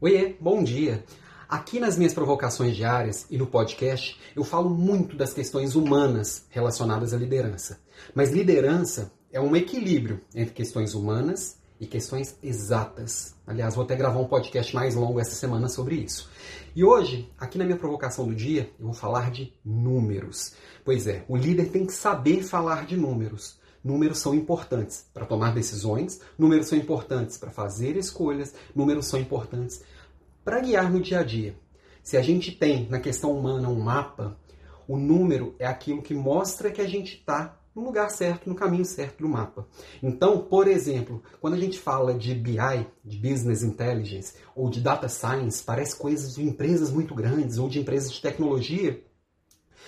Oiê, bom dia! Aqui nas minhas provocações diárias e no podcast, eu falo muito das questões humanas relacionadas à liderança. Mas liderança é um equilíbrio entre questões humanas e questões exatas. Aliás, vou até gravar um podcast mais longo essa semana sobre isso. E hoje, aqui na minha provocação do dia, eu vou falar de números. Pois é, o líder tem que saber falar de números. Números são importantes para tomar decisões, números são importantes para fazer escolhas, números são importantes para guiar no dia a dia. Se a gente tem na questão humana um mapa, o número é aquilo que mostra que a gente está no lugar certo, no caminho certo do mapa. Então, por exemplo, quando a gente fala de BI, de Business Intelligence, ou de Data Science, parece coisas de empresas muito grandes ou de empresas de tecnologia,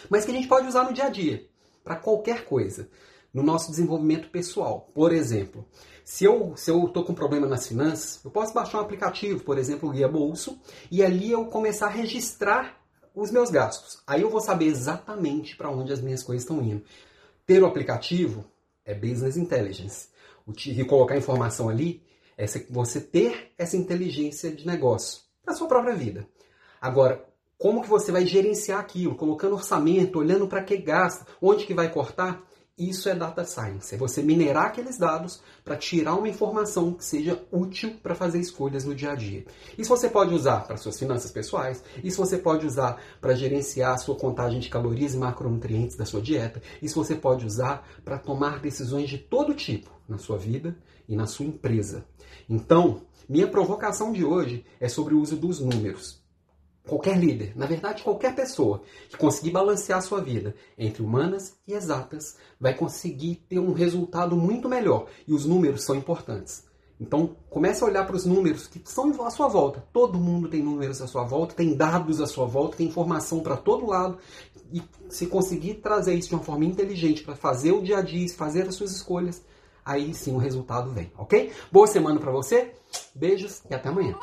mas que a gente pode usar no dia a dia, para qualquer coisa no nosso desenvolvimento pessoal. Por exemplo, se eu se eu estou com problema nas finanças, eu posso baixar um aplicativo, por exemplo, o Guia Bolso, e ali eu começar a registrar os meus gastos. Aí eu vou saber exatamente para onde as minhas coisas estão indo. Ter o aplicativo é business intelligence. O e colocar informação ali é você ter essa inteligência de negócio na sua própria vida. Agora, como que você vai gerenciar aquilo? Colocando orçamento, olhando para que gasta, onde que vai cortar? Isso é data science, é você minerar aqueles dados para tirar uma informação que seja útil para fazer escolhas no dia a dia. Isso você pode usar para suas finanças pessoais, isso você pode usar para gerenciar a sua contagem de calorias e macronutrientes da sua dieta, isso você pode usar para tomar decisões de todo tipo na sua vida e na sua empresa. Então, minha provocação de hoje é sobre o uso dos números qualquer líder, na verdade qualquer pessoa que conseguir balancear a sua vida entre humanas e exatas, vai conseguir ter um resultado muito melhor. E os números são importantes. Então, comece a olhar para os números que são à sua volta. Todo mundo tem números à sua volta, tem dados à sua volta, tem informação para todo lado. E se conseguir trazer isso de uma forma inteligente para fazer o dia a dia, fazer as suas escolhas, aí sim o resultado vem, ok? Boa semana para você, beijos e até amanhã.